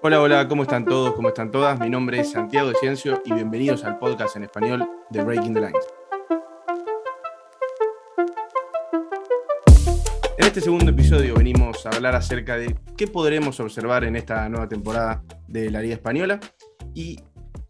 Hola, hola, ¿cómo están todos? ¿Cómo están todas? Mi nombre es Santiago de Ciencio y bienvenidos al podcast en español de Breaking the Lines. En este segundo episodio venimos a hablar acerca de qué podremos observar en esta nueva temporada de la Liga Española y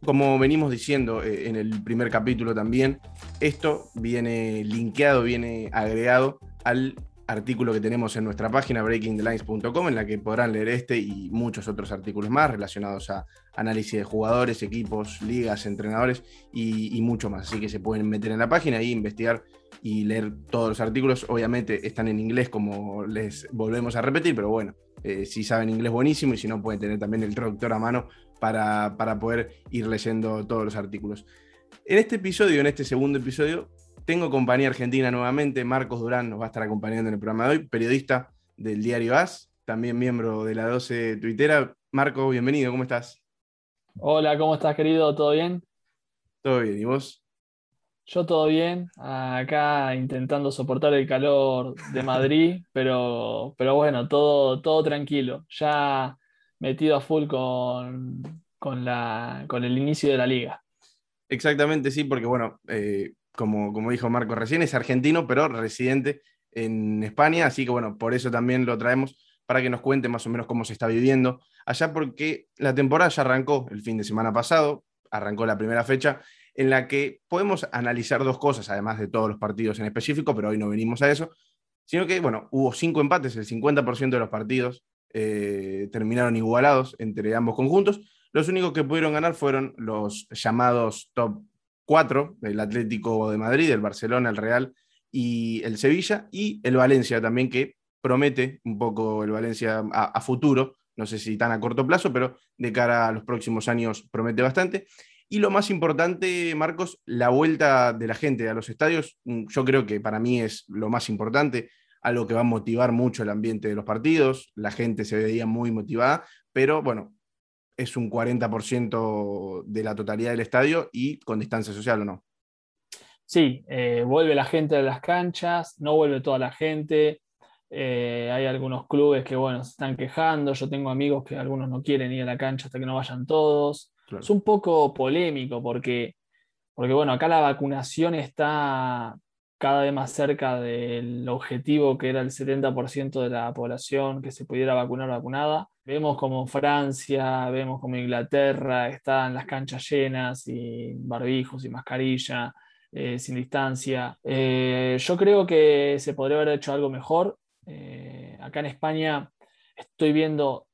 como venimos diciendo eh, en el primer capítulo también, esto viene linkeado, viene agregado al artículo que tenemos en nuestra página breakingthelines.com en la que podrán leer este y muchos otros artículos más relacionados a análisis de jugadores, equipos, ligas, entrenadores y, mucho más. Así que se pueden meter en la página y investigar y leer todos los artículos. Obviamente están en inglés como les volvemos a repetir, pero bueno, eh, si saben inglés buenísimo y si no pueden tener también el traductor a mano para, para poder ir leyendo todos los artículos. En este episodio, en este segundo episodio, tengo compañía argentina nuevamente. Marcos Durán nos va a estar acompañando en el programa de hoy, periodista del diario AS, también miembro de la 12 Twittera. Marco, bienvenido, ¿cómo estás? Hola, ¿cómo estás, querido? ¿Todo bien? Todo bien, ¿y vos? Yo todo bien, acá intentando soportar el calor de Madrid, pero, pero bueno, todo, todo tranquilo. Ya metido a full con, con, la, con el inicio de la liga. Exactamente, sí, porque bueno, eh, como, como dijo Marco recién, es argentino, pero residente en España, así que bueno, por eso también lo traemos para que nos cuente más o menos cómo se está viviendo allá, porque la temporada ya arrancó el fin de semana pasado, arrancó la primera fecha, en la que podemos analizar dos cosas, además de todos los partidos en específico, pero hoy no venimos a eso, sino que, bueno, hubo cinco empates, el 50% de los partidos eh, terminaron igualados entre ambos conjuntos. Los únicos que pudieron ganar fueron los llamados top cuatro, el Atlético de Madrid, el Barcelona, el Real y el Sevilla, y el Valencia también, que promete un poco el Valencia a, futuro, no sé si tan a corto plazo, pero de cara a los próximos años promete bastante. Y lo más importante, Marcos, la vuelta de la gente a los estadios, mm, yo creo que para mí es lo más importante, algo que va a motivar mucho el ambiente de los partidos, la gente se veía muy motivada, pero bueno, es un 40% de la totalidad del estadio y con distancia social o no. Sí, eh, vuelve la gente a las canchas, no vuelve toda la gente. Eh, hay algunos clubes que, bueno, se están quejando. Yo tengo amigos que algunos no quieren ir a la cancha hasta que no vayan todos. Es un poco polémico porque, porque, bueno, acá la vacunación está cada vez más cerca del objetivo que era el 70% de la población que se pudiera vacunar vacunada. Vemos como Francia, vemos como Inglaterra están las canchas llenas y barbijos y mascarilla, eh, sin distancia. Eh, yo creo que se podría haber hecho algo mejor. Eh, acá en España estoy viendo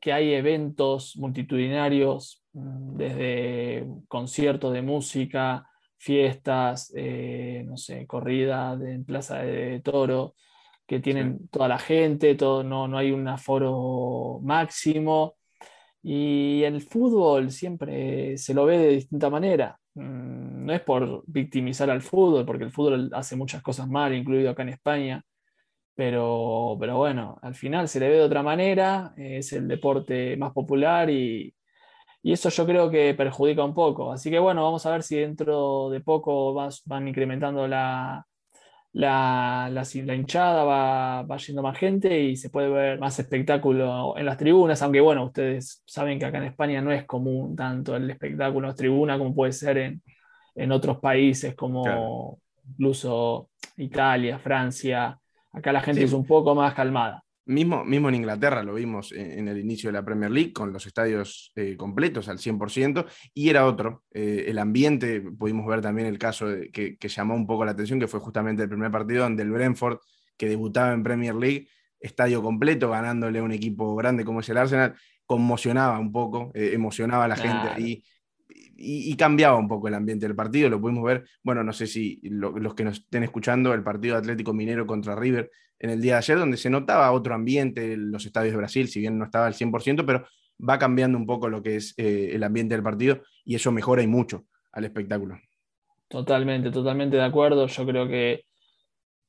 que hay eventos multitudinarios, mm, desde conciertos de música, fiestas, eh, no sé, corridas en Plaza de Toro, que tienen toda la gente, todo, no, no hay un aforo máximo. Y el fútbol siempre se lo ve de distinta manera. Mm, no es por victimizar al fútbol, porque el fútbol hace muchas cosas mal, incluido acá en España. Pero, pero bueno, al final se le ve de otra manera, es el deporte más popular y, y eso yo creo que perjudica un poco. Así que bueno, vamos a ver si dentro de poco van incrementando la, la, la, hinchada, va, va, yendo más gente y se puede ver más espectáculo en las tribunas, aunque bueno, ustedes saben que acá en España no es común tanto el espectáculo en tribuna como puede ser en, en otros países como incluso Italia, Francia. Acá la gente es un poco más calmada. Mismo, mismo en Inglaterra lo vimos en, el inicio de la Premier League con los estadios eh, completos al 100% y era otro. Eh, el ambiente, pudimos ver también el caso que, llamó un poco la atención, que fue justamente el primer partido donde el Brentford, que debutaba en Premier League, estadio completo, ganándole a un equipo grande como es el Arsenal, conmocionaba un poco, eh, emocionaba a la gente ahí y, cambiaba un poco el ambiente del partido, lo pudimos ver, bueno, no sé si los que nos estén escuchando, el partido Atlético Minero contra River en el día de ayer, donde se notaba otro ambiente en los estadios de Brasil, si bien no estaba al 100%, pero va cambiando un poco lo que es eh, el ambiente del partido y eso mejora y mucho al espectáculo. Totalmente, totalmente de acuerdo. Yo creo que,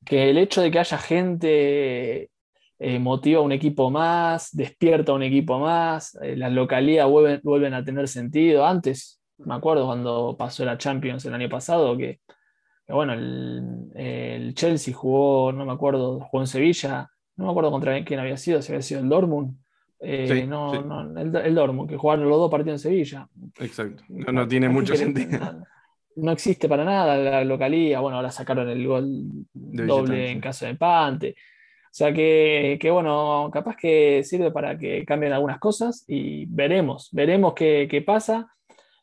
que el hecho de que haya gente eh, motiva a un equipo más, despierta a un equipo más, eh, las localidades vuelven, vuelven, a tener sentido. Antes me acuerdo cuando pasó la Champions el año pasado, que, bueno, el, Chelsea jugó, no me acuerdo, jugó en Sevilla, no me acuerdo contra quién había sido, si había sido el Dortmund, Eh, no, no, el, el, Dortmund, que jugaron los dos partidos en Sevilla. Exacto, no, tiene mucho sentido. No, existe para nada la localía. Bueno, ahora sacaron el gol doble en caso de empate. O sea que, que, bueno, capaz que sirve para que cambien algunas cosas y veremos, veremos qué, qué pasa.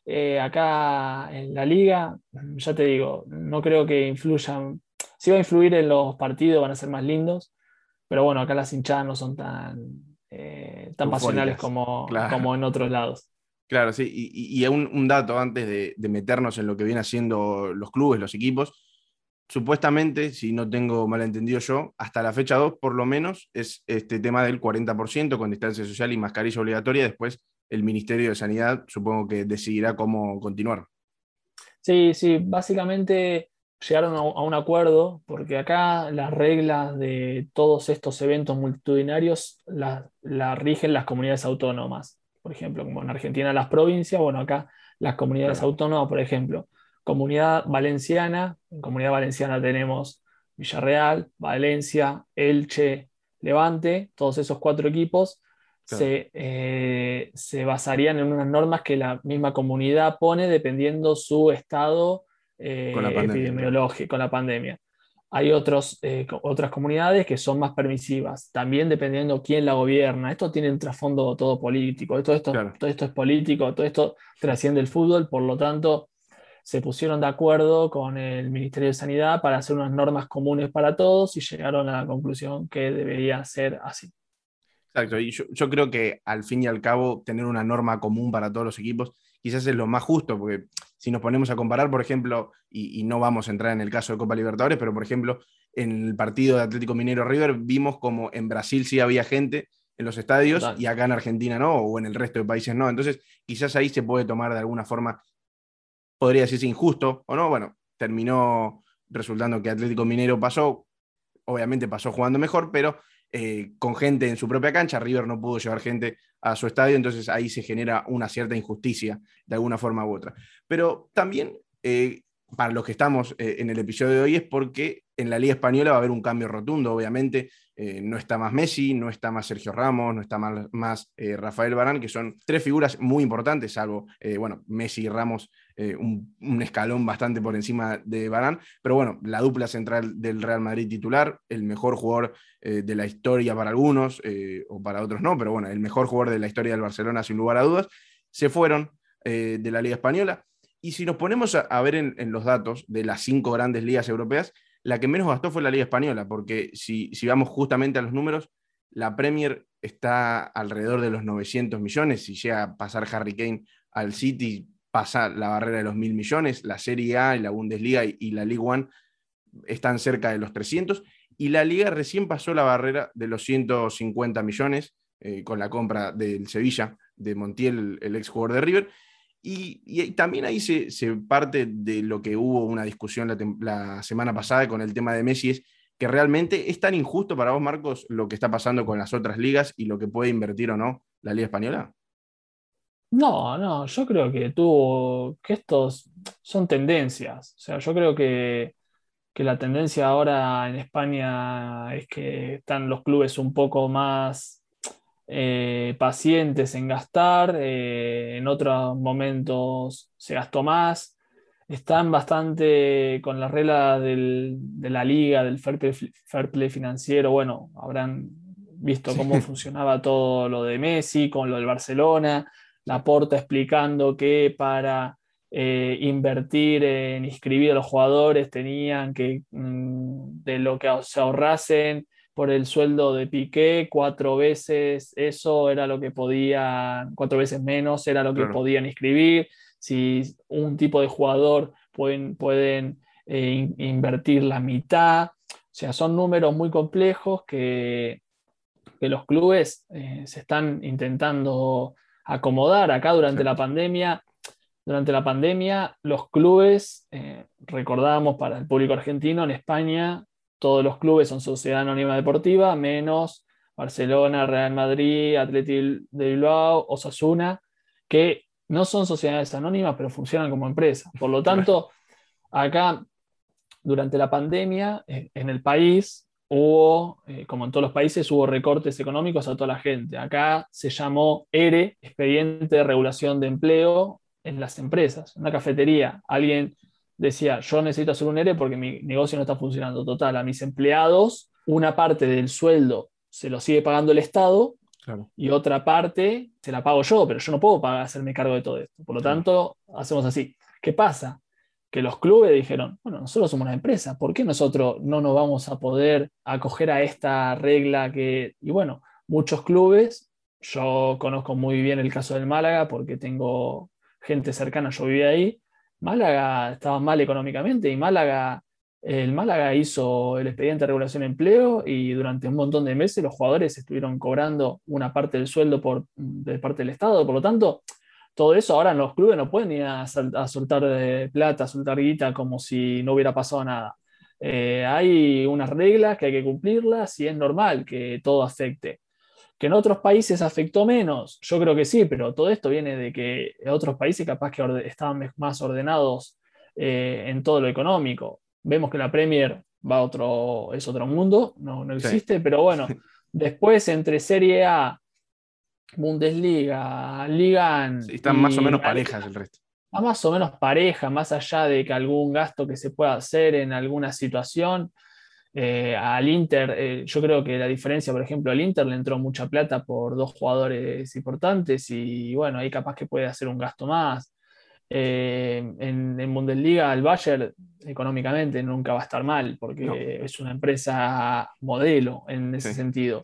Eh, acá en la liga, ya te digo, no creo que influyan, si va a influir en los partidos, van a ser más lindos, pero bueno, acá las hinchadas no son tan, eh, tan pasionales como, como en otros lados. Claro, sí, y, y un, un, dato antes de, de, meternos en lo que vienen haciendo los clubes, los equipos, supuestamente, si no tengo malentendido yo, hasta la fecha 2 por lo menos es este tema del 40% con distancia social y mascarilla obligatoria, después el Ministerio de Sanidad supongo que decidirá cómo continuar. Sí, sí, básicamente llegaron a un acuerdo porque acá las reglas de todos estos eventos multitudinarios las la rigen las comunidades autónomas. Por ejemplo, como en Argentina las provincias, bueno, acá las comunidades autónomas, por ejemplo, comunidad valenciana, en comunidad valenciana tenemos Villarreal, Valencia, Elche, Levante, todos esos cuatro equipos eh, se, basarían en unas normas que la misma comunidad pone dependiendo su estado eh, epidemiológico con la pandemia. Hay otros, eh, otras comunidades que son más permisivas, también dependiendo quién la gobierna. Esto tiene un trasfondo todo político, todo esto, todo esto es político, todo esto trasciende el fútbol, por lo tanto se pusieron de acuerdo con el Ministerio de Sanidad para hacer unas normas comunes para todos y llegaron a la conclusión que debería ser así. Exacto, y yo, creo que al fin y al cabo tener una norma común para todos los equipos quizás es lo más justo, porque si nos ponemos a comparar, por ejemplo, y, no vamos a entrar en el caso de Copa Libertadores, pero por ejemplo, en el partido de Atlético Minero River vimos como en Brasil sí había gente en los estadios y acá en Argentina no, o en el resto de países no. Entonces, quizás ahí se puede tomar de alguna forma, podría decirse injusto o no. Bueno, terminó resultando que Atlético Minero pasó, obviamente pasó jugando mejor, pero eh, con gente en su propia cancha. River no pudo llevar gente a su estadio, entonces ahí se genera una cierta injusticia de alguna forma u otra. Pero también, eh, para los que estamos eh, en el episodio de hoy, es porque en la Liga Española va a haber un cambio rotundo, obviamente. no está más Messi, no está más Sergio Ramos, no está más, Rafael Barán, que son tres figuras muy importantes, salvo, bueno, Messi y Ramos eh, un, escalón bastante por encima de Barán, pero bueno, la dupla central del Real Madrid titular, el mejor jugador eh, de la historia para algunos, eh, o para otros no, pero bueno, el mejor jugador de la historia del Barcelona sin lugar a dudas, se fueron de la Liga Española. Y si nos ponemos a, ver en, los datos de las cinco grandes ligas europeas, la que menos gastó fue la Liga Española, porque si, si vamos justamente a los números, la Premier está alrededor de los 900 millones, si llega a pasar Harry Kane al City, pasa la barrera de los mil millones, la Serie A la Bundesliga y, la League One están cerca de los 300 y la liga recién pasó la barrera de los 150 millones eh, con la compra del Sevilla de Montiel, el, ex jugador de River. Y, también ahí se, parte de lo que hubo una discusión la, la, semana pasada con el tema de Messi, es que realmente es tan injusto para vos, Marcos, lo que está pasando con las otras ligas y lo que puede invertir o no la Liga Española. No, no, yo creo que tuvo, que estos son tendencias. O sea, yo creo que, la tendencia ahora en España es que están los clubes un poco más eh, pacientes en gastar, eh, en otros momentos se gastó más, están bastante con la regla de la liga, del fair play, financiero, bueno, habrán visto cómo funcionaba todo lo de Messi, con lo del Barcelona Laporta explicando que para eh, invertir en inscribir a los jugadores tenían que, mm, de lo que se ahorrasen por el sueldo de Piqué, cuatro veces eso era lo que podían, cuatro veces menos era lo que podían inscribir. Si un tipo de jugador pueden, pueden eh, invertir la mitad. O sea, son números muy complejos que, que los clubes eh, se están intentando acomodar acá durante la pandemia. Durante la pandemia, los clubes, eh, recordamos para el público argentino, en España, todos los clubes son sociedad anónima deportiva, menos Barcelona, Real Madrid, Atlético de Bilbao, Osasuna, que no son sociedades anónimas, pero funcionan como empresa. Por lo tanto, acá, durante la pandemia, eh, en el país, hubo, eh, como en todos los países, hubo recortes económicos a toda la gente. Acá se llamó ERE, Expediente de Regulación de Empleo en las empresas. En una cafetería, alguien decía, yo necesito hacer un ERE porque mi negocio no está funcionando. Total, a mis empleados, una parte del sueldo se lo sigue pagando el Estado y otra parte se la pago yo, pero yo no puedo pagar, hacerme cargo de todo esto. Por lo tanto, hacemos así. ¿Qué pasa? Que los clubes dijeron, bueno, nosotros somos una empresa, ¿por qué nosotros no nos vamos a poder acoger a esta regla que... Y bueno, muchos clubes, yo conozco muy bien el caso del Málaga porque tengo gente cercana, yo vivía ahí, Málaga estaba mal económicamente y Málaga el Málaga hizo el expediente de regulación de empleo y durante un montón de meses los jugadores estuvieron cobrando una parte del sueldo por, de parte del Estado. Por lo tanto, todo eso ahora en los clubes no pueden ir a, soltar de plata, a soltar guita como si no hubiera pasado nada. Eh, hay unas reglas que hay que cumplirlas y es normal que todo afecte. Que en otros países afectó menos, yo creo que sí, pero todo esto viene de que en otros países capaz que estaban más ordenados eh, en todo lo económico. Vemos que la Premier va a otro, es otro mundo, no, no existe, pero bueno, después entre Serie A, Bundesliga, Liga están más o menos parejas el resto. Más o menos pareja, más allá de que algún gasto que se pueda hacer en alguna situación. Eh, al Inter, eh, yo creo que la diferencia, por ejemplo, al Inter le entró mucha plata por dos jugadores importantes y bueno, ahí capaz que puede hacer un gasto más. Eh, en, en, Bundesliga el Bayern económicamente nunca va a estar mal porque es una empresa modelo en ese sentido.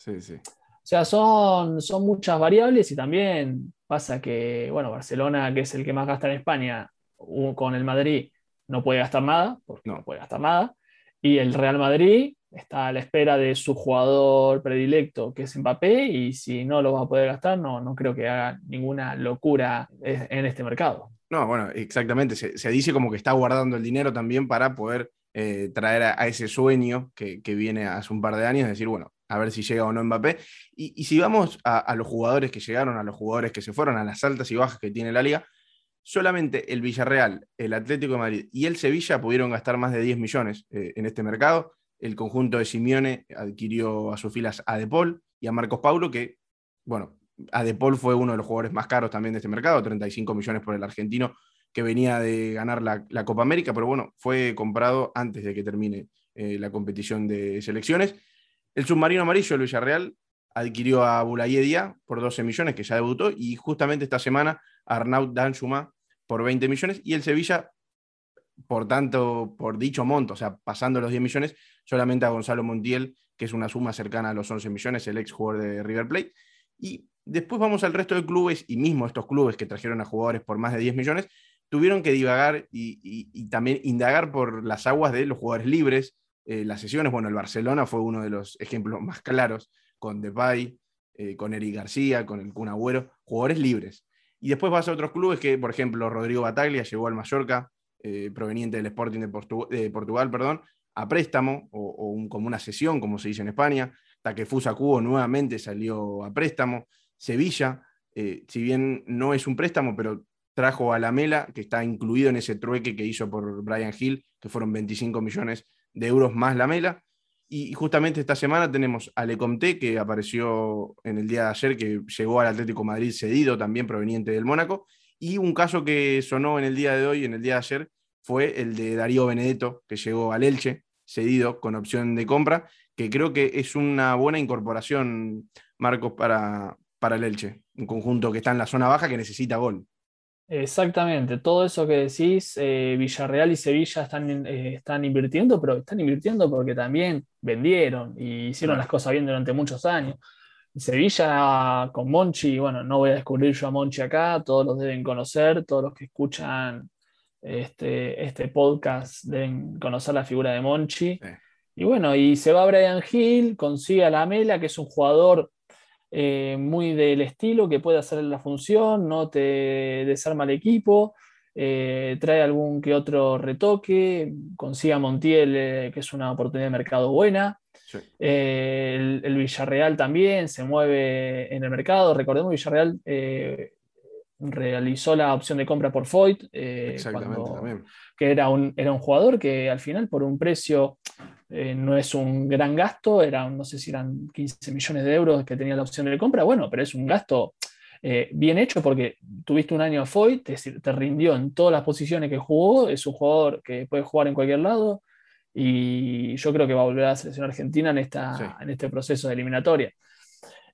O sea, son, son muchas variables y también pasa que, bueno, Barcelona, que es el que más gasta en España, con el Madrid no puede gastar nada, porque no, puede gastar nada, y el Real Madrid está a la espera de su jugador predilecto, que es Mbappé, y si no lo va a poder gastar, no, no creo que haga ninguna locura en este mercado. No, bueno, exactamente. Se, dice como que está guardando el dinero también para poder eh, traer a, ese sueño que, viene hace un par de años, decir, bueno, a ver si llega o no Mbappé. Y, si vamos a, los jugadores que llegaron, a los jugadores que se fueron, a las altas y bajas que tiene la liga, solamente el Villarreal, el Atlético de Madrid y el Sevilla pudieron gastar más de 10 millones eh, en este mercado. El conjunto de Simeone adquirió a sus filas a De Paul y a Marcos Paulo, que, bueno, Adepol fue uno de los jugadores más caros también de este mercado, 35 millones por el argentino que venía de ganar la, Copa América, pero bueno, fue comprado antes de que termine eh, la competición de selecciones. El submarino amarillo, el Villarreal, adquirió a Bulayedia por 12 millones, que ya debutó, y justamente esta semana Arnaud Danchuma por 20 millones, y el Sevilla, por tanto, por dicho monto, o sea, pasando los 10 millones, solamente a Gonzalo Montiel, que es una suma cercana a los 11 millones, el ex jugador de River Plate. Y después vamos al resto de clubes y mismo estos clubes que trajeron a jugadores por más de 10 millones, tuvieron que divagar y, también indagar por las aguas de los jugadores libres. Eh, las sesiones, bueno, el Barcelona fue uno de los ejemplos más claros con Depay, eh, con Eric García, con el Kun Agüero, jugadores libres. Y después vas a otros clubes que, por ejemplo, Rodrigo Bataglia llegó al Mallorca, eh, proveniente del Sporting de, Portugal, perdón, a préstamo o, como una sesión, como se dice en España. Takefusa Cubo nuevamente salió a préstamo. Sevilla, eh, si bien no es un préstamo, pero trajo a la Mela, que está incluido en ese trueque que hizo por Brian Hill, que fueron 25 millones de euros más la Mela. Y justamente esta semana tenemos a Lecomte, que apareció en el día de ayer, que llegó al Atlético Madrid cedido, también proveniente del Mónaco. Y un caso que sonó en el día de hoy, en el día de ayer, fue el de Darío Benedetto, que llegó al Elche, cedido con opción de compra, que creo que es una buena incorporación, Marcos, para, para el Elche, un conjunto que está en la zona baja que necesita gol. Exactamente, todo eso que decís, eh, Villarreal y Sevilla están, eh, están invirtiendo, pero están invirtiendo porque también vendieron y hicieron las cosas bien durante muchos años. Sevilla con Monchi, bueno, no voy a descubrir yo a Monchi acá, todos los deben conocer, todos los que escuchan este, este podcast deben conocer la figura de Monchi. Y bueno, y se va Brian Hill, consigue a la Mela, que es un jugador eh, muy del estilo que puede hacer la función, no te desarma el equipo, eh, trae algún que otro retoque, consigue a Montiel, eh, que es una oportunidad de mercado buena. El, Villarreal también se mueve en el mercado. Recordemos, Villarreal realizó la opción de compra por Foyt, que era un, era un jugador que al final por un precio eh, no es un gran gasto, eran, no sé si eran 15 millones de euros que tenía la opción de compra, bueno, pero es un gasto eh, bien hecho porque tuviste un año a Foy, te, te, rindió en todas las posiciones que jugó, es un jugador que puede jugar en cualquier lado y yo creo que va a volver a la selección argentina en, esta, en este proceso de eliminatoria.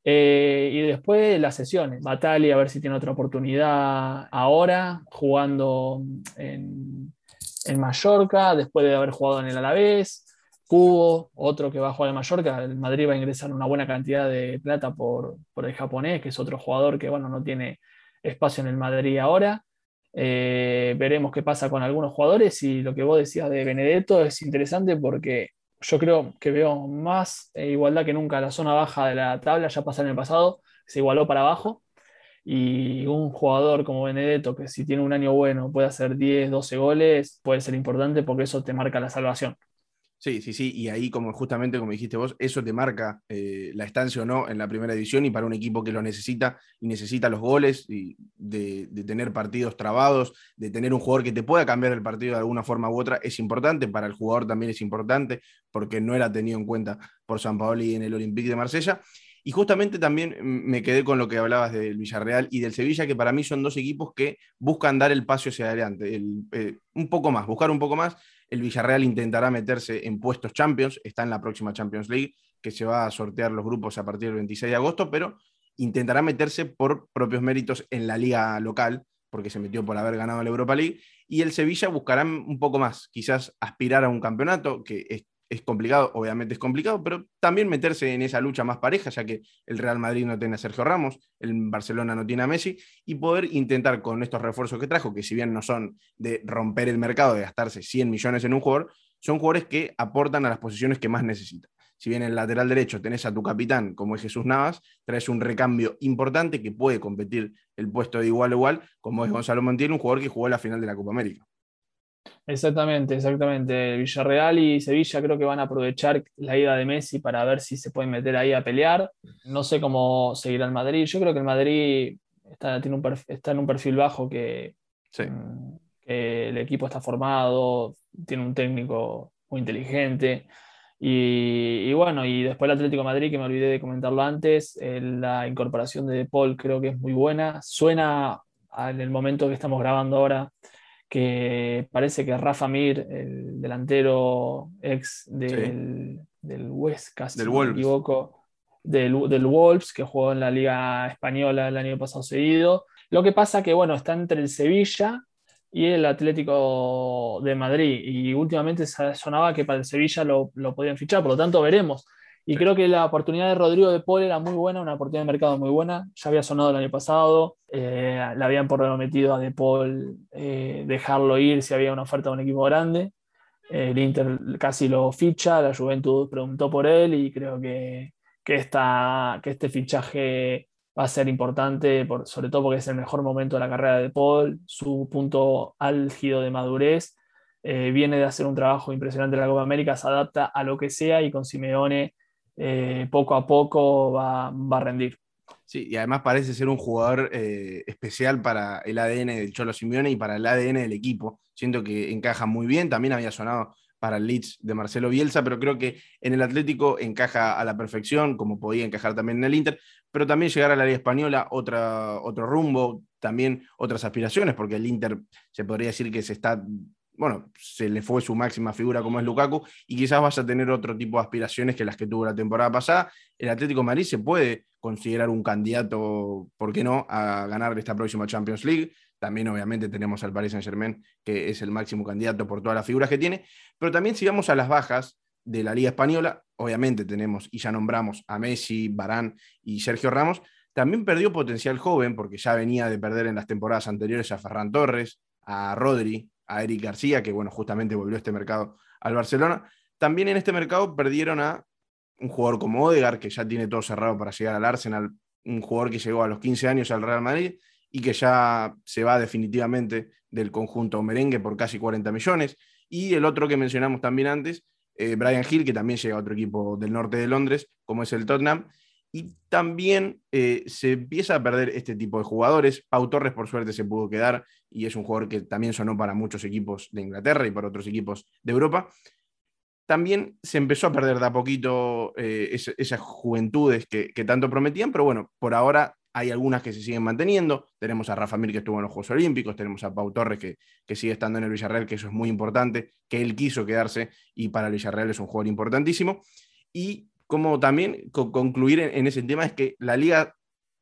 Eh, y después las sesiones. Batali, a ver si tiene otra oportunidad ahora, jugando en, en Mallorca, después de haber jugado en el Alavés. Cubo, otro que va a jugar en Mallorca. El Madrid va a ingresar una buena cantidad de plata por, el japonés, que es otro jugador que bueno, no tiene espacio en el Madrid ahora. Eh, veremos qué pasa con algunos jugadores y lo que vos decías de Benedetto es interesante porque yo creo que veo más eh, igualdad que nunca. La zona baja de la tabla ya pasó en el pasado, se igualó para abajo. Y un jugador como Benedetto, que si tiene un año bueno puede hacer 10, 12 goles, puede ser importante porque eso te marca la salvación. Sí, sí, sí, y ahí como justamente como dijiste vos, eso te marca eh, la estancia o no en la primera división y para un equipo que lo necesita y necesita los goles y de, tener partidos trabados, de tener un jugador que te pueda cambiar el partido de alguna forma u otra, es importante, para el jugador también es importante porque no era tenido en cuenta por San Paoli en el Olympique de Marsella. Y justamente también me quedé con lo que hablabas del Villarreal y del Sevilla, que para mí son dos equipos que buscan dar el paso hacia adelante, eh, un poco más, buscar un poco más el Villarreal intentará meterse en puestos Champions, está en la próxima Champions League, que se va a sortear los grupos a partir del 26 de agosto, pero intentará meterse por propios méritos en la liga local, porque se metió por haber ganado la Europa League, y el Sevilla buscará un poco más, quizás aspirar a un campeonato, que es complicado, obviamente es complicado, pero también meterse en esa lucha más pareja, ya que el Real Madrid no tiene a Sergio Ramos, el Barcelona no tiene a Messi, y poder intentar con estos refuerzos que trajo, que si bien no son de romper el mercado, de gastarse 100 millones en un jugador, son jugadores que aportan a las posiciones que más necesitan. Si bien en el lateral derecho tenés a tu capitán, como es Jesús Navas, traes un recambio importante que puede competir el puesto de igual a igual, como es Gonzalo Montiel, un jugador que jugó la final de la Copa América. Exactamente, exactamente. Villarreal y Sevilla creo que van a aprovechar la ida de Messi para ver si se pueden meter ahí a pelear. No sé cómo seguirá el Madrid. Yo creo que el Madrid está, tiene un está en un perfil bajo que, mm, que, el equipo está formado, tiene un técnico muy inteligente. Y, bueno, y después el Atlético Madrid, que me olvidé de comentarlo antes, eh, la incorporación de De Paul creo que es muy buena. Suena en el momento que estamos grabando ahora que parece que Rafa Mir, el delantero ex del, del West, casi del me equivoco, del, del, Wolves, que jugó en la Liga Española el año pasado seguido. Lo que pasa que, bueno, está entre el Sevilla y el Atlético de Madrid, y últimamente sonaba que para el Sevilla lo, lo podían fichar, por lo tanto veremos y creo que la oportunidad de Rodrigo de Paul era muy buena, una oportunidad de mercado muy buena. Ya había sonado el año pasado, eh, le habían prometido a De Paul eh, dejarlo ir si había una oferta de un equipo grande. Eh, el Inter casi lo ficha, la Juventud preguntó por él y creo que, que, esta, que este fichaje va a ser importante, por, sobre todo porque es el mejor momento de la carrera de Paul, su punto álgido de madurez. viene de hacer un trabajo impresionante en la Copa América, se adapta a lo que sea y con Simeone eh, poco a poco va, a rendir. Sí, y además parece ser un jugador eh, especial para el ADN del Cholo Simeone y para el ADN del equipo. Siento que encaja muy bien, también había sonado para el Leeds de Marcelo Bielsa, pero creo que en el Atlético encaja a la perfección, como podía encajar también en el Inter, pero también llegar a la Liga Española, otra, otro rumbo, también otras aspiraciones, porque el Inter se podría decir que se está bueno, se le fue su máxima figura como es Lukaku y quizás vaya a tener otro tipo de aspiraciones que las que tuvo la temporada pasada. El Atlético de Madrid se puede considerar un candidato, ¿por qué no?, a ganar esta próxima Champions League. También obviamente tenemos al Paris Saint-Germain, que es el máximo candidato por todas las figuras que tiene. Pero también si vamos a las bajas de la Liga Española, obviamente tenemos, y ya nombramos a Messi, Barán y Sergio Ramos, también perdió potencial joven porque ya venía de perder en las temporadas anteriores a Ferran Torres, a Rodri, a Eric García, que bueno, justamente volvió este mercado al Barcelona. También en este mercado perdieron a un jugador como Odegar, que ya tiene todo cerrado para llegar al Arsenal, un jugador que llegó a los 15 años al Real Madrid y que ya se va definitivamente del conjunto merengue por casi 40 millones. Y el otro que mencionamos también antes, eh, Brian Hill, que también llega a otro equipo del norte de Londres, como es el Tottenham. Y también eh, se empieza a perder este tipo de jugadores. Pau Torres, por suerte, se pudo quedar y es un jugador que también sonó para muchos equipos de Inglaterra y para otros equipos de Europa. también se empezó a perder de a poquito eh, esas juventudes que, tanto prometían, pero bueno, por ahora hay algunas que se siguen manteniendo. Tenemos a Rafa Mir que estuvo en los Juegos Olímpicos, tenemos a Pau Torres que, que, sigue estando en el Villarreal, que eso es muy importante, que él quiso quedarse y para el Villarreal es un jugador importantísimo. Y como también concluir en, ese tema es que la liga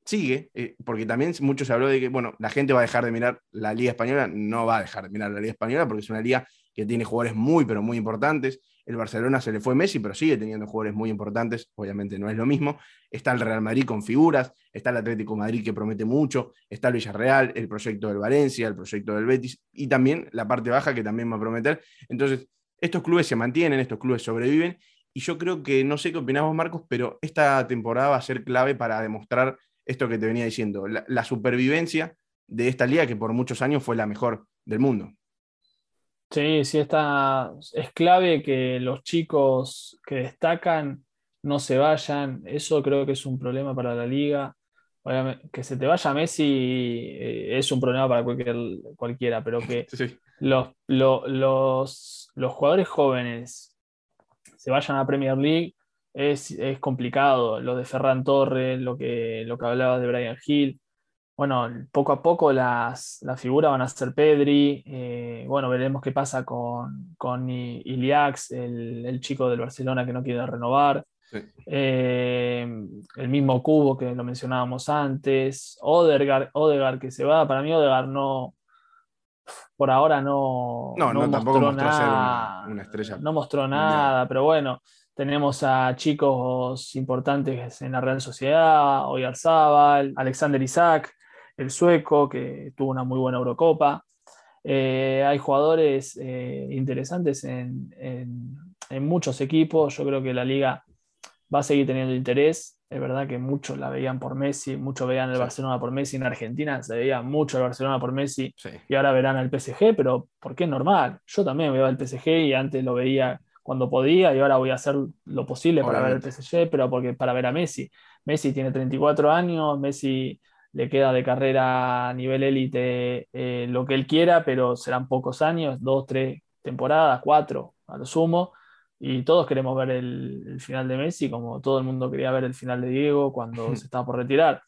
sigue, eh, porque también mucho se habló de que, bueno, la gente va a dejar de mirar la liga española, no va a dejar de mirar la liga española porque es una liga que tiene jugadores muy, pero muy importantes. El Barcelona se le fue Messi, pero sigue teniendo jugadores muy importantes. Obviamente no es lo mismo. Está el Real Madrid con figuras, está el Atlético Madrid que promete mucho, está el Villarreal, el proyecto del Valencia, el proyecto del Betis y también la parte baja que también va a prometer. Entonces, estos clubes se mantienen, estos clubes sobreviven y yo creo que, no sé qué opinamos Marcos, pero esta temporada va a ser clave para demostrar esto que te venía diciendo, la supervivencia de esta liga que por muchos años fue la mejor del mundo. Sí, sí, está, es clave que los chicos que destacan no se vayan. Eso creo que es un problema para la liga. que se te vaya Messi eh, es un problema para cualquier, cualquiera, pero que los, los, los, jugadores jóvenes se vayan a Premier League es, es complicado. Lo de Ferran Torres, lo que, lo que hablabas de Brian Hill. Bueno, poco a poco las, figuras van a ser Pedri, eh, bueno, veremos qué pasa con, con Iliax, el, chico del Barcelona que no quiere renovar, eh, el mismo Cubo que lo mencionábamos antes, Odegaard, que se va, para mí Odegaard no, por ahora no, no, no, mostró nada, una, estrella. No mostró nada, pero bueno, tenemos a chicos importantes en la Real Sociedad, Oyarzábal, Alexander Isaac, el sueco, que tuvo una muy buena Eurocopa. Eh, hay jugadores eh, interesantes en, muchos equipos. Yo creo que la liga va a seguir teniendo interés. Es verdad que muchos la veían por Messi, muchos veían el Barcelona por Messi. En Argentina se veía mucho el Barcelona por Messi y ahora verán al PSG, pero porque es normal. Yo también veo al PSG y antes lo veía cuando podía y ahora voy a hacer lo posible para ver al PSG, pero porque para ver a Messi. Messi tiene 34 años, Messi le queda de carrera a nivel élite eh, lo que él quiera, pero serán pocos años, dos, tres temporadas, cuatro a lo sumo, y todos queremos ver el, final de Messi, como todo el mundo quería ver el final de Diego cuando se estaba por retirar.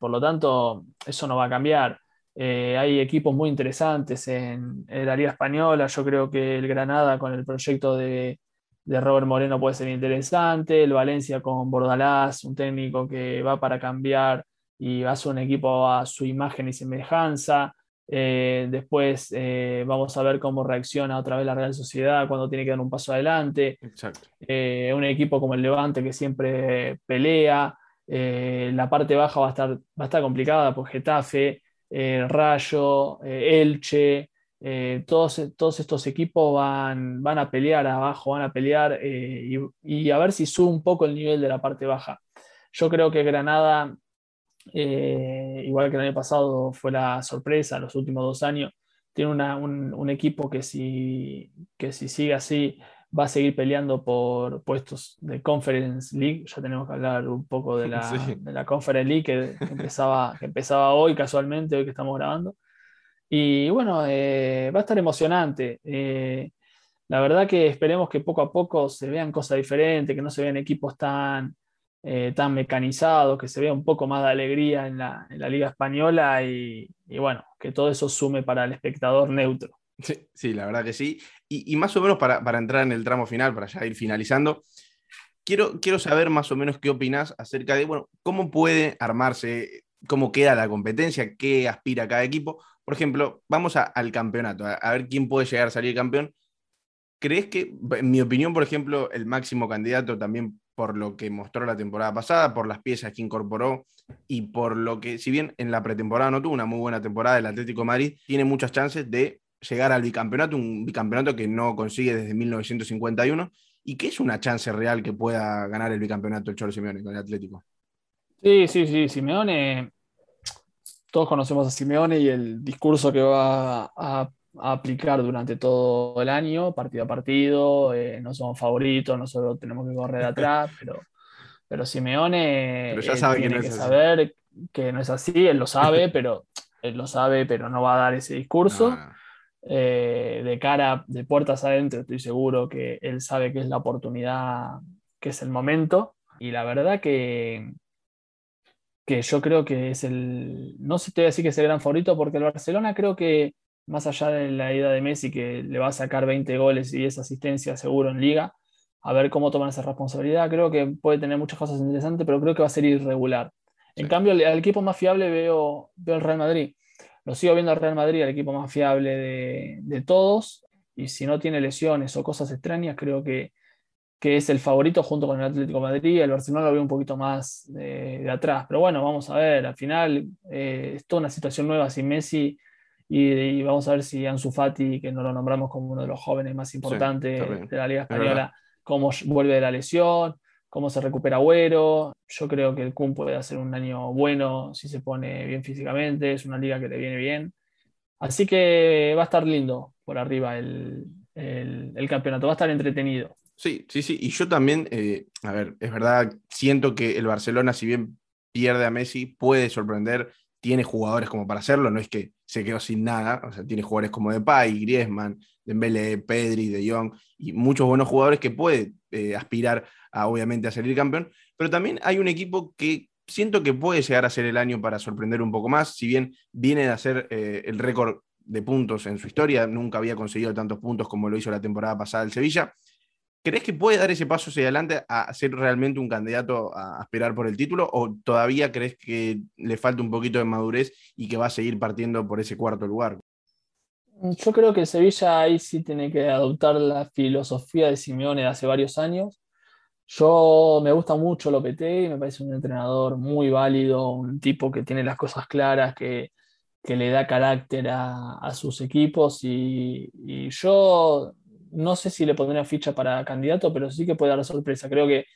Por lo tanto, eso no va a cambiar. Eh, hay equipos muy interesantes en, la Liga Española. Yo creo que el Granada con el proyecto de, de Robert Moreno puede ser interesante. El Valencia con Bordalás, un técnico que va para cambiar y hace un equipo a su imagen y semejanza. Eh, después eh, vamos a ver cómo reacciona otra vez la Real Sociedad cuando tiene que dar un paso adelante. Eh, un equipo como el Levante que siempre pelea. la parte baja va a estar, va a estar complicada por Getafe, Rayo, Elche. todos, todos estos equipos van, van a pelear abajo, van a pelear y, y a ver si sube un poco el nivel de la parte baja. Yo creo que Granada eh, igual que el año pasado fue la sorpresa, los últimos dos años, tiene un, equipo que si, que si sigue así va a seguir peleando por puestos de Conference League. Ya tenemos que hablar un poco de la, de la Conference League que, empezaba, que empezaba hoy casualmente, hoy que estamos grabando. Y bueno, eh, va a estar emocionante. Eh, la verdad que esperemos que poco a poco se vean cosas diferentes, que no se vean equipos tan, eh, tan mecanizado, que se vea un poco más de alegría en la, Liga Española y, bueno, que todo eso sume para el espectador neutro. Sí, la verdad que sí. Y, más o menos para, entrar en el tramo final, para ya ir finalizando, quiero, quiero saber más o menos qué opinas acerca de, bueno, cómo puede armarse, cómo queda la competencia, qué aspira cada equipo. Por ejemplo, vamos al campeonato, a, ver quién puede llegar a salir campeón. ¿Crees que, en mi opinión, por ejemplo, el máximo candidato también por lo que mostró la temporada pasada, por las piezas que incorporó y por lo que, si bien en la pretemporada no tuvo una muy buena temporada, el Atlético Madrid tiene muchas chances de llegar al bicampeonato, un bicampeonato que no consigue desde 1951 y que es una chance real que pueda ganar el bicampeonato el Cholo Simeone con el Atlético. Sí, sí, sí, Simeone, todos conocemos a Simeone y el discurso que va a a aplicar durante todo el año, partido a partido, eh, no somos favoritos, nosotros tenemos que correr atrás, pero, pero Simeone tiene que, saber que no es así, él lo sabe, pero él lo sabe, pero no va a dar ese discurso. eh, de cara, de puertas adentro, estoy seguro que él sabe que es la oportunidad, que es el momento. Y la verdad que, que yo creo que es el, no sé te voy a decir que es el gran favorito, porque el Barcelona creo que, más allá de la ida de Messi, que le va a sacar 20 goles y esa asistencia seguro en liga, a ver cómo toman esa responsabilidad. Creo que puede tener muchas cosas interesantes, pero creo que va a ser irregular. En cambio, al equipo más fiable veo, veo el Real Madrid. Lo sigo viendo al Real Madrid, el equipo más fiable de, todos. Y si no tiene lesiones o cosas extrañas, creo que, que, es el favorito junto con el Atlético Madrid. El Barcelona lo veo un poquito más de, atrás. Pero bueno, vamos a ver. Al final eh, es toda una situación nueva sin Messi. Y, vamos a ver si Ansu Fati, que no lo nombramos como uno de los jóvenes más importantes de la Liga Española, cómo vuelve de la lesión, cómo se recupera Agüero. Yo creo que el Kun puede hacer un año bueno si se pone bien físicamente, es una liga que le viene bien. Así que va a estar lindo por arriba el, campeonato, va a estar entretenido. Sí, sí, sí. Y yo también, eh, a ver, es verdad, siento que el Barcelona, si bien pierde a Messi, puede sorprender, tiene jugadores como para hacerlo, no es que se quedó sin nada, o sea, tiene jugadores como Depay, Griezmann, Dembélé, Pedri, De Jong y muchos buenos jugadores que puede eh, aspirar a, obviamente, a salir campeón, pero también hay un equipo que siento que puede llegar a ser el año para sorprender un poco más, si bien viene de hacer eh, el récord de puntos en su historia, nunca había conseguido tantos puntos como lo hizo la temporada pasada el Sevilla. ¿Crees que puede dar ese paso hacia adelante a ser realmente un candidato a aspirar por el título o todavía crees que le falta un poquito de madurez y que va a seguir partiendo por ese cuarto lugar? Yo creo que Sevilla ahí sí tiene que adoptar la filosofía de Simeone de hace varios años. Yo me gusta mucho Lopetegui, me parece un entrenador muy válido, un tipo que tiene las cosas claras, que, le da carácter a, sus equipos y yo no sé si le pondría ficha para candidato, pero sí que puede dar sorpresa. Creo que,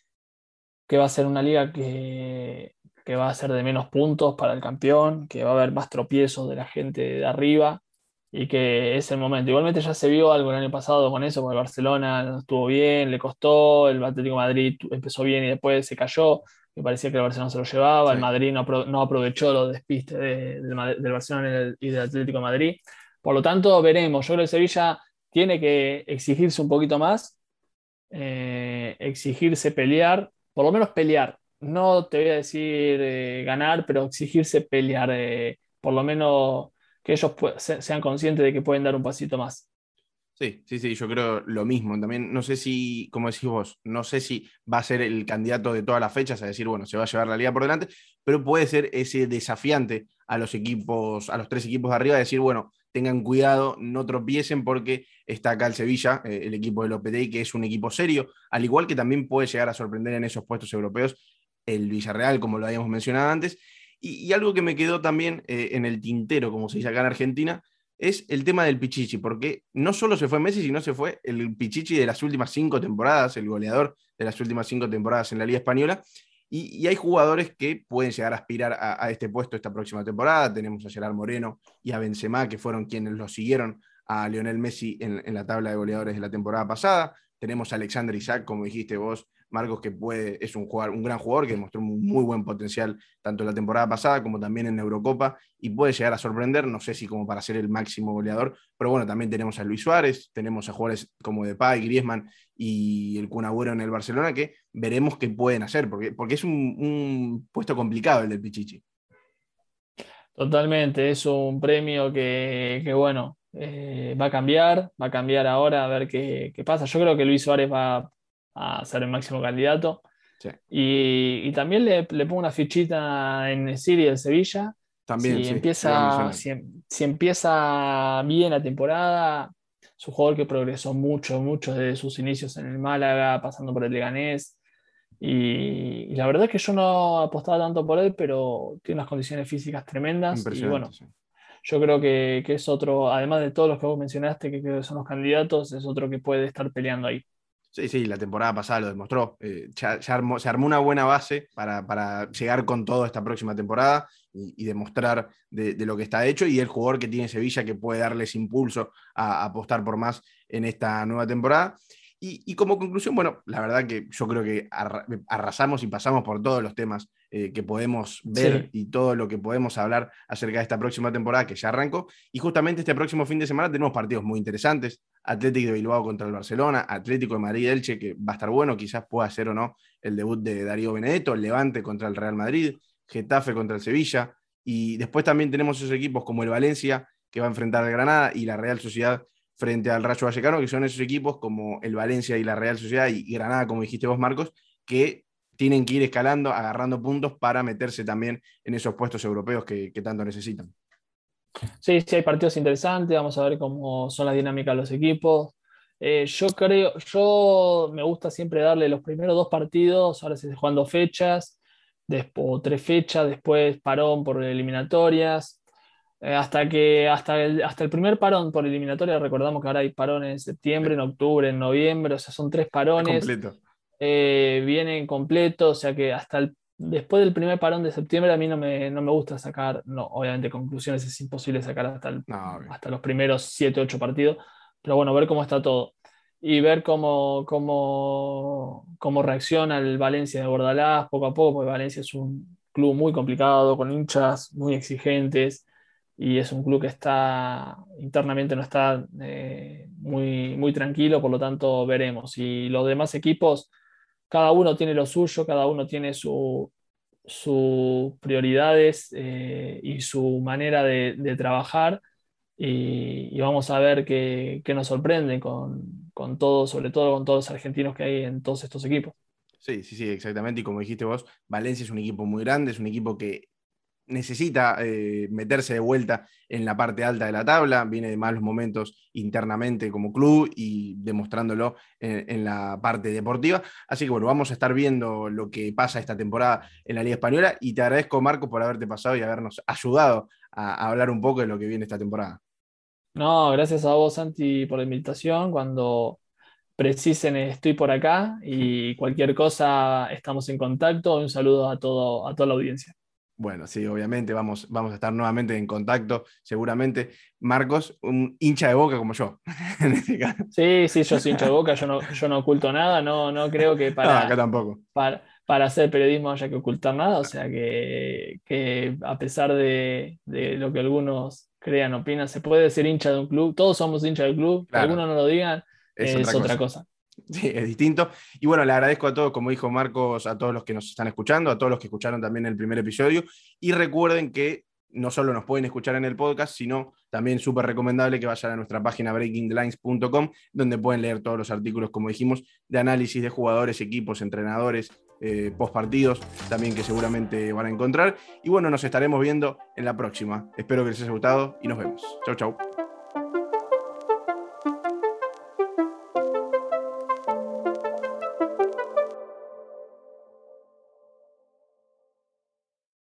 que va a ser una liga que, va a ser de menos puntos para el campeón, que va a haber más tropiezos de la gente de arriba y que es el momento. Igualmente ya se vio algo el año pasado con eso, porque el Barcelona no estuvo bien, le costó, el Atlético Madrid empezó bien y después se cayó, me parecía que el Barcelona se lo llevaba, el Madrid no, aprovechó los despistes del Barcelona y del Atlético Madrid. Por lo tanto, veremos. Yo creo que Sevilla tiene que exigirse un poquito más, eh, exigirse pelear, por lo menos pelear. No te voy a decir eh, ganar, pero exigirse pelear, eh, por lo menos que ellos sean conscientes de que pueden dar un pasito más. Sí, sí, sí, yo creo lo mismo. También no sé si, como decís vos, no sé si va a ser el candidato de todas las fechas a decir, bueno, se va a llevar la liga por delante, pero puede ser ese desafiante a los equipos, a los tres equipos de arriba, decir, bueno, tengan cuidado, no tropiecen porque está acá el Sevilla, eh, el equipo de Lopetegui, que es un equipo serio, al igual que también puede llegar a sorprender en esos puestos europeos el Villarreal, como lo habíamos mencionado antes. Y, algo que me quedó también eh, en el tintero, como se dice acá en Argentina, es el tema del Pichichi, porque no solo se fue Messi, sino se fue el Pichichi de las últimas cinco temporadas, el goleador de las últimas cinco temporadas en la Liga Española. Y, hay jugadores que pueden llegar a aspirar a, este puesto esta próxima temporada. Tenemos a Gerard Moreno y a Benzema, que fueron quienes lo siguieron a Lionel Messi en, la tabla de goleadores de la temporada pasada. Tenemos a Alexander Isaac, como dijiste vos, Marcos, que puede, es un, jugador, un gran jugador que demostró un muy buen potencial tanto en la temporada pasada como también en Eurocopa y puede llegar a sorprender, no sé si como para ser el máximo goleador, pero bueno, también tenemos a Luis Suárez, tenemos a jugadores como Depay, Griezmann y el Kun en el Barcelona que veremos qué pueden hacer, porque, porque es un, puesto complicado el del Pichichi. Totalmente, es un premio que, bueno, eh, va a cambiar, va a cambiar ahora a ver qué, qué, pasa. Yo creo que Luis Suárez va, a ser el máximo candidato. Y, también le, pongo una fichita en Siria de Sevilla. También, si, empieza, si, empieza bien la temporada, es un jugador que progresó mucho, mucho desde sus inicios en el Málaga, pasando por el Leganés. Y, la verdad es que yo no apostaba tanto por él, pero tiene unas condiciones físicas tremendas. Y bueno, yo creo que, que, es otro, además de todos los que vos mencionaste, que que son los candidatos, es otro que puede estar peleando ahí. Sí, sí, la temporada pasada lo demostró. Eh, se, armó, una buena base para, llegar con todo esta próxima temporada y, demostrar de, lo que está hecho y el jugador que tiene Sevilla que puede darles impulso a, apostar por más en esta nueva temporada. Y, como conclusión, bueno, la verdad que yo creo que arrasamos y pasamos por todos los temas eh, que podemos ver y todo lo que podemos hablar acerca de esta próxima temporada que ya arrancó. Y justamente este próximo fin de semana tenemos partidos muy interesantes. Atlético de Bilbao contra el Barcelona, Atlético de Madrid-Elche, que va a estar bueno, quizás pueda ser o no el debut de Darío Benedetto, Levante contra el Real Madrid, Getafe contra el Sevilla. Y después también tenemos esos equipos como el Valencia, que va a enfrentar al Granada, y la Real Sociedad frente al Rayo Vallecano, que son esos equipos como el Valencia y la Real Sociedad y Granada, como dijiste vos, Marcos, que tienen que ir escalando, agarrando puntos para meterse también en esos puestos europeos que, tanto necesitan. Sí, sí, hay partidos interesantes, vamos a ver cómo son las dinámicas de los equipos. Eh, yo creo, yo me gusta siempre darle los primeros dos partidos, ahora se está jugando fechas, después tres fechas, después parón por eliminatorias, eh, hasta que hasta el, hasta el primer parón por eliminatorias, recordamos que ahora hay parones en septiembre, en octubre, en noviembre, o sea, son tres parones. Completo. Eh, viene completo, o sea que hasta el, después del primer parón de septiembre a mí no me, no me gusta sacar, no, obviamente conclusiones es imposible sacar hasta, hasta los primeros 7, 8 partidos, pero bueno, ver cómo está todo. Y ver cómo, cómo, cómo reacciona el Valencia de Bordalás poco a poco, porque Valencia es un club muy complicado, con hinchas muy exigentes y es un club que está internamente no está eh, muy, muy tranquilo, por lo tanto veremos. Y los demás equipos cada uno tiene lo suyo, cada uno tiene sus prioridades eh, y su manera de, trabajar y, vamos a ver qué, nos sorprende con, con todo, sobre todo con todos los argentinos que hay en todos estos equipos. Sí, sí, sí, exactamente. Y como dijiste vos, Valencia es un equipo muy grande, es un equipo que necesita eh, meterse de vuelta en la parte alta de la tabla, viene de malos momentos internamente como club y demostrándolo en, la parte deportiva. Así que bueno, vamos a estar viendo lo que pasa esta temporada en la Liga Española y te agradezco Marco por haberte pasado y habernos ayudado a, hablar un poco de lo que viene esta temporada. No, gracias a vos Santi por la invitación. Cuando precisen estoy por acá y cualquier cosa estamos en contacto. Un saludo a, todo, a toda la audiencia. Bueno, sí, obviamente vamos, vamos a estar nuevamente en contacto, seguramente. Marcos, un hincha de boca como yo, en este caso. Sí, sí, yo soy hincha de boca, yo no, yo no oculto nada, no, no creo que para, acá tampoco. Para, para, hacer periodismo haya que ocultar nada, o sea que, que a pesar de, de, lo que algunos crean, opinan, se puede ser hincha de un club, todos somos hinchas del club, algunos no lo digan, es, otra cosa. Sí, es distinto. Y bueno, le agradezco a todos, como dijo Marcos, a todos los que nos están escuchando, a todos los que escucharon también el primer episodio. Y recuerden que no solo nos pueden escuchar en el podcast, sino también súper recomendable que vayan a nuestra página breakingthelines.com, donde pueden leer todos los artículos, como dijimos, de análisis de jugadores, equipos, entrenadores, eh, también que seguramente van a encontrar. Y bueno, nos estaremos viendo en la próxima. Espero que les haya gustado y nos vemos. Chau, chau.